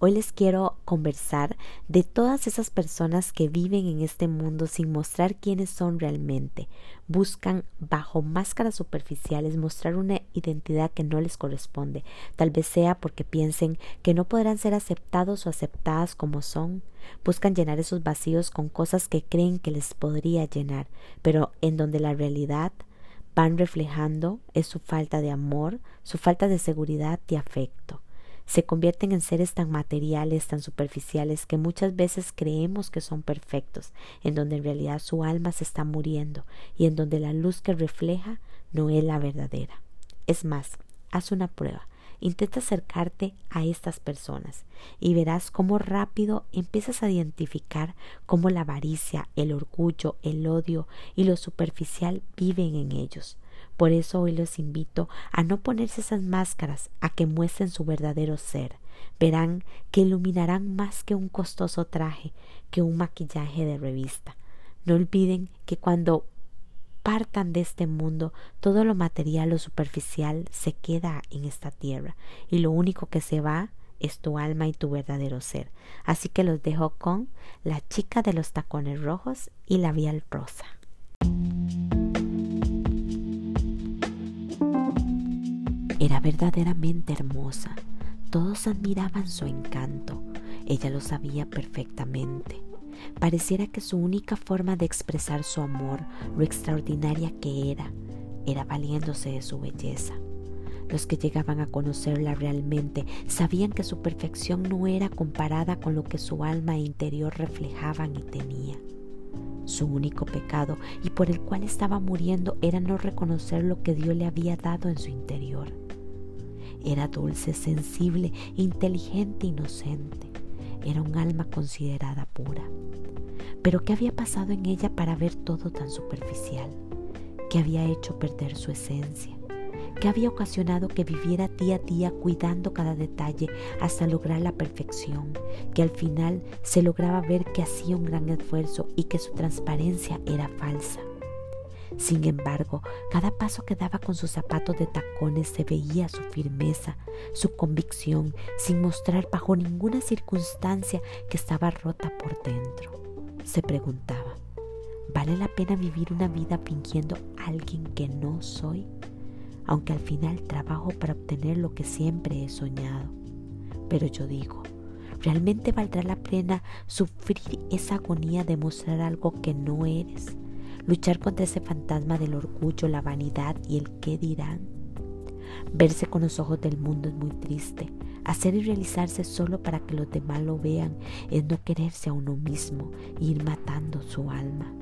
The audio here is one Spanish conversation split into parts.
Hoy les quiero conversar de todas esas personas que viven en este mundo sin mostrar quiénes son realmente. Buscan bajo máscaras superficiales mostrar una identidad que no les corresponde. Tal vez sea porque piensen que no podrán ser aceptados o aceptadas como son. Buscan llenar esos vacíos con cosas que creen que les podría llenar, pero en donde la realidad van reflejando es su falta de amor, su falta de seguridad y afecto se convierten en seres tan materiales, tan superficiales, que muchas veces creemos que son perfectos, en donde en realidad su alma se está muriendo y en donde la luz que refleja no es la verdadera. Es más, haz una prueba. Intenta acercarte a estas personas y verás cómo rápido empiezas a identificar cómo la avaricia, el orgullo, el odio y lo superficial viven en ellos. Por eso hoy los invito a no ponerse esas máscaras, a que muestren su verdadero ser. Verán que iluminarán más que un costoso traje, que un maquillaje de revista. No olviden que cuando partan de este mundo, todo lo material o superficial se queda en esta tierra y lo único que se va es tu alma y tu verdadero ser. Así que los dejo con la chica de los tacones rojos y la vial rosa. Era verdaderamente hermosa. Todos admiraban su encanto. Ella lo sabía perfectamente. Pareciera que su única forma de expresar su amor, lo extraordinaria que era, era valiéndose de su belleza. Los que llegaban a conocerla realmente sabían que su perfección no era comparada con lo que su alma interior reflejaban y tenía. Su único pecado y por el cual estaba muriendo era no reconocer lo que Dios le había dado en su interior. Era dulce, sensible, inteligente, inocente. Era un alma considerada pura. Pero ¿qué había pasado en ella para ver todo tan superficial? ¿Qué había hecho perder su esencia? ¿Qué había ocasionado que viviera día a día cuidando cada detalle hasta lograr la perfección? Que al final se lograba ver que hacía un gran esfuerzo y que su transparencia era falsa. Sin embargo, cada paso que daba con sus zapatos de tacones se veía su firmeza, su convicción, sin mostrar bajo ninguna circunstancia que estaba rota por dentro. Se preguntaba, ¿vale la pena vivir una vida fingiendo alguien que no soy? Aunque al final trabajo para obtener lo que siempre he soñado. Pero yo digo, ¿realmente valdrá la pena sufrir esa agonía de mostrar algo que no eres? Luchar contra ese fantasma del orgullo, la vanidad y el qué dirán. Verse con los ojos del mundo es muy triste. Hacer y realizarse solo para que los demás lo vean es no quererse a uno mismo e ir matando su alma.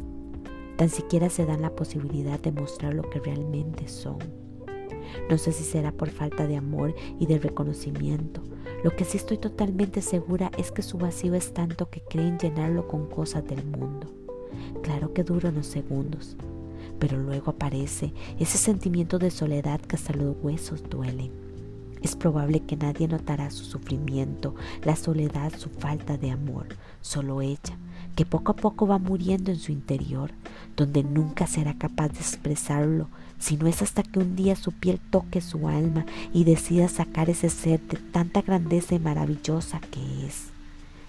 Tan siquiera se dan la posibilidad de mostrar lo que realmente son. No sé si será por falta de amor y de reconocimiento. Lo que sí estoy totalmente segura es que su vacío es tanto que creen llenarlo con cosas del mundo. Claro que dura unos segundos, pero luego aparece ese sentimiento de soledad que hasta los huesos duelen. Es probable que nadie notará su sufrimiento, la soledad, su falta de amor, solo ella, que poco a poco va muriendo en su interior, donde nunca será capaz de expresarlo, si no es hasta que un día su piel toque su alma y decida sacar ese ser de tanta grandeza y maravillosa que.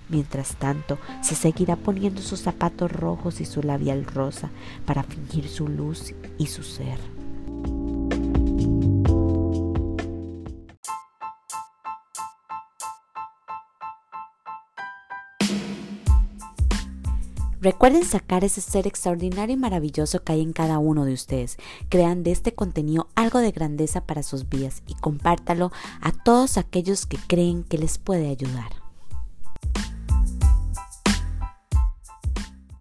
Mientras tanto, se seguirá poniendo sus zapatos rojos y su labial rosa para fingir su luz y su ser. Recuerden sacar ese ser extraordinario y maravilloso que hay en cada uno de ustedes. Crean de este contenido algo de grandeza para sus vidas y compártalo a todos aquellos que creen que les puede ayudar.